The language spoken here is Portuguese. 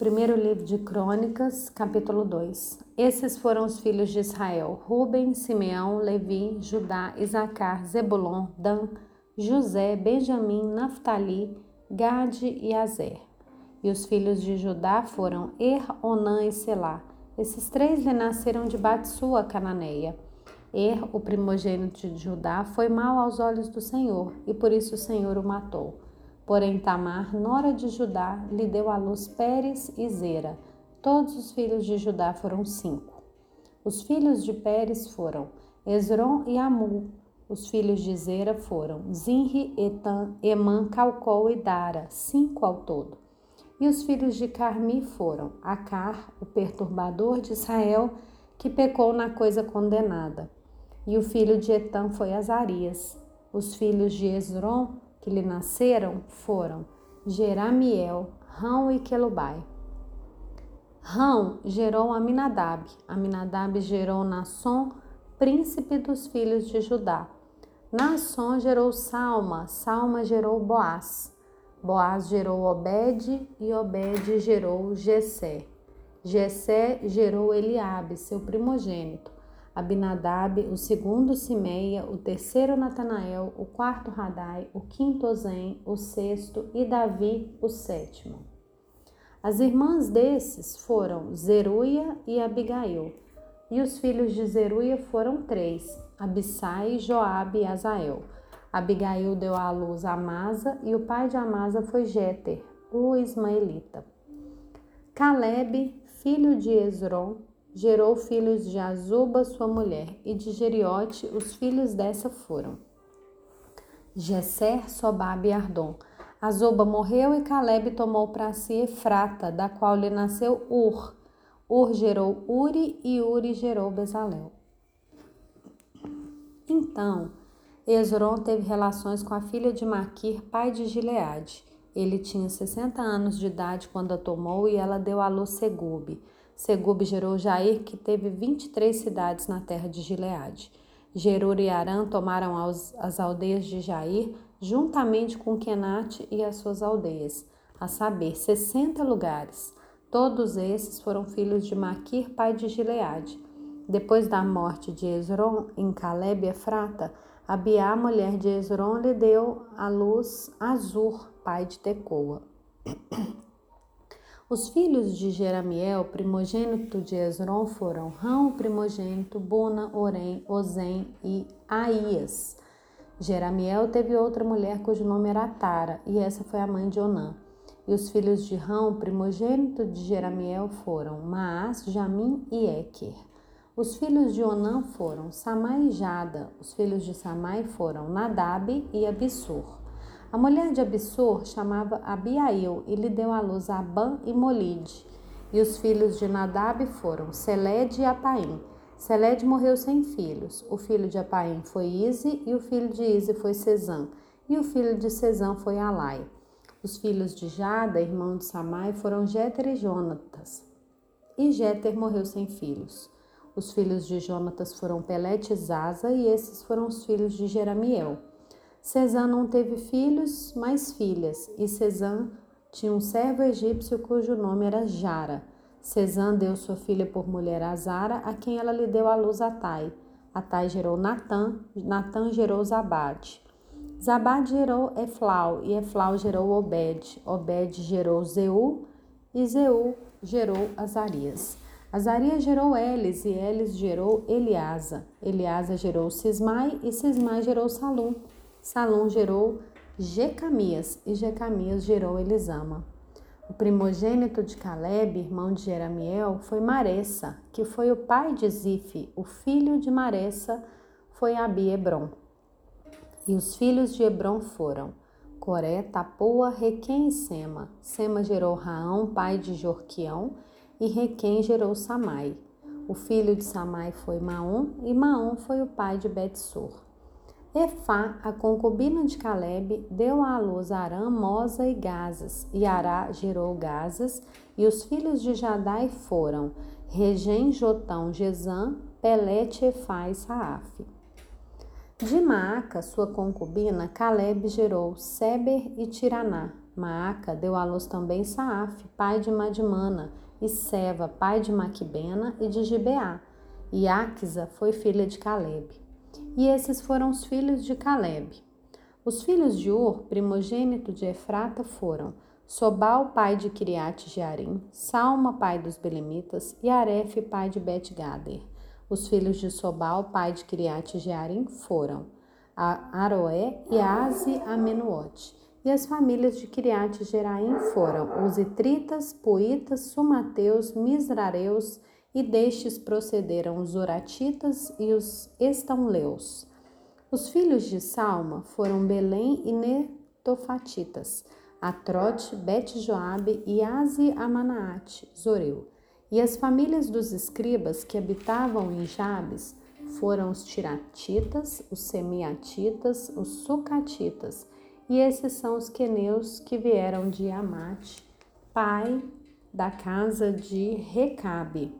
Primeiro livro de Crônicas, capítulo 2. Esses foram os filhos de Israel: Ruben, Simeão, Levi, Judá, Isacar, Zebulon, Dan, José, Benjamim, Naphtali, Gade e Azer. E os filhos de Judá foram Er, Onã e Selá. Esses três lhe nasceram de Batsua, cananeia. Er, o primogênito de Judá, foi mau aos olhos do Senhor, e por isso o Senhor o matou. Porém, Tamar, nora de Judá, lhe deu à luz Pérez e Zera. Todos os filhos de Judá foram cinco. Os filhos de Pérez foram Esron e Amul. Os filhos de Zera foram Zinri, Etan, Emã, Calcol e Dara, cinco ao todo. E os filhos de Carmi foram Acar, o perturbador de Israel, que pecou na coisa condenada. E o filho de Etan foi Azarias. Os filhos de Esron que lhe nasceram foram Jeramiel, Rão e Quelubai. Rão gerou Aminadab, Aminadab gerou Nasson, príncipe dos filhos de Judá. Nasson gerou Salma, Salma gerou Boaz. Boaz gerou Obed e Obed gerou Jessé. Jessé gerou Eliabe, seu primogênito. Abinadab, o segundo Simeia, o terceiro Natanael, o quarto Radai, o quinto Ozem, o sexto e Davi, o sétimo. As irmãs desses foram Zeruia e Abigail, e os filhos de Zeruia foram três, Abissai, Joabe e Azael. Abigail deu à luz Amasa e o pai de Amasa foi Jéter, o ismaelita. Caleb, filho de Esron, gerou filhos de Azuba, sua mulher, e de Geriote os filhos dessa foram Gesser, Sobabe e Ardom. Azuba morreu e Caleb tomou para si Efrata, da qual lhe nasceu Ur. Ur gerou Uri e Uri gerou Bezalel. Então, Esron teve relações com a filha de Maquir, pai de Gileade. Ele tinha 60 anos de idade quando a tomou e ela deu à luz Segube. Segub gerou Jair, que teve 23 cidades na terra de Gileade. Gerur e Arã tomaram as, as aldeias de Jair, juntamente com Kenate e as suas aldeias, a saber, 60 lugares. Todos esses foram filhos de Maquir, pai de Gileade. Depois da morte de Esron em Caleb e Efrata, Abiá, mulher de Esron, lhe deu à luz Azur, pai de Tecoa. Os filhos de Jeramiel, primogênito de Esron, foram Rão, primogênito, Buna, Orem, Ozem e Aías. Jeramiel teve outra mulher cujo nome era Tara, e essa foi a mãe de Onã. E os filhos de Rão, primogênito de Jeramiel, foram Maás, Jamim e Eker. Os filhos de Onã foram Samai e Jada. Os filhos de Samai foram Nadab e Abissur. A mulher de Abissur chamava Abiail e lhe deu à luz Abã e Molide. E os filhos de Nadab foram Seled e Apaim. Seled morreu sem filhos. O filho de Apaim foi Ize e o filho de Ize foi Cesã. E o filho de Cesã foi Alai. Os filhos de Jada, irmão de Samai, foram Jéter e Jonatas. E Jéter morreu sem filhos. Os filhos de Jonatas foram Pelete e Zaza, e esses foram os filhos de Jeramiel. Cesã não teve filhos, mas filhas, e Cesã tinha um servo egípcio cujo nome era Jara. Cesã deu sua filha por mulher a Zara, a quem ela lhe deu à luz Atai. Atai gerou Natã, Natã gerou Zabade. Zabade gerou Eflau, e Eflau gerou Obed. Obed gerou Zeu, e Zeu gerou Azarias. Azarias gerou Elis, e Elis gerou Eliasa. Eliasa gerou Sismai, e Sismai gerou Salum. Salom gerou Jecamias e Jecamias gerou Elisama. O primogênito de Caleb, irmão de Jeramiel, foi Maressa, que foi o pai de Zife. O filho de Maressa foi Abi Hebron. E os filhos de Hebron foram Coré, Tapoa, Requém e Sema. Sema gerou Raão, pai de Jorquião, e Requém gerou Samai. O filho de Samai foi Maom, e Maom foi o pai de Betsur. Efá, a concubina de Caleb, deu à luz Arã, Mosa e Gazas, e Ará gerou Gazas, e os filhos de Jadai foram Regem, Jotão, Gezã, Pelete, Efá e Saaf. De Maaca, sua concubina, Caleb gerou Seber e Tiraná. Maaca deu à luz também Saaf, pai de Madimana, e Seva, pai de Maquibena e de Gibeá. E Aquisa foi filha de Caleb. E esses foram os filhos de Caleb. Os filhos de Ur, primogênito de Efrata, foram Sobal, pai de Kiriat Jearim, Salma, pai dos Belemitas, e Aref, pai de Bet-Gader. Os filhos de Sobal, pai de Kiriat Jearim, foram Aroé e Aze Amenuote. E as famílias de Kiriat Jeraim foram os Itritas, Poitas, Sumateus, Misrareus, e destes procederam os Oratitas e os Estanleus. Os filhos de Salma foram Belém e Netofatitas, Atrote, Bet-Joabe e Aze Amanaate, Zoreu. E as famílias dos escribas que habitavam em Jabes foram os Tiratitas, os Semiatitas, os Sucatitas, e esses são os queneus que vieram de Amate, pai da casa de Recabe.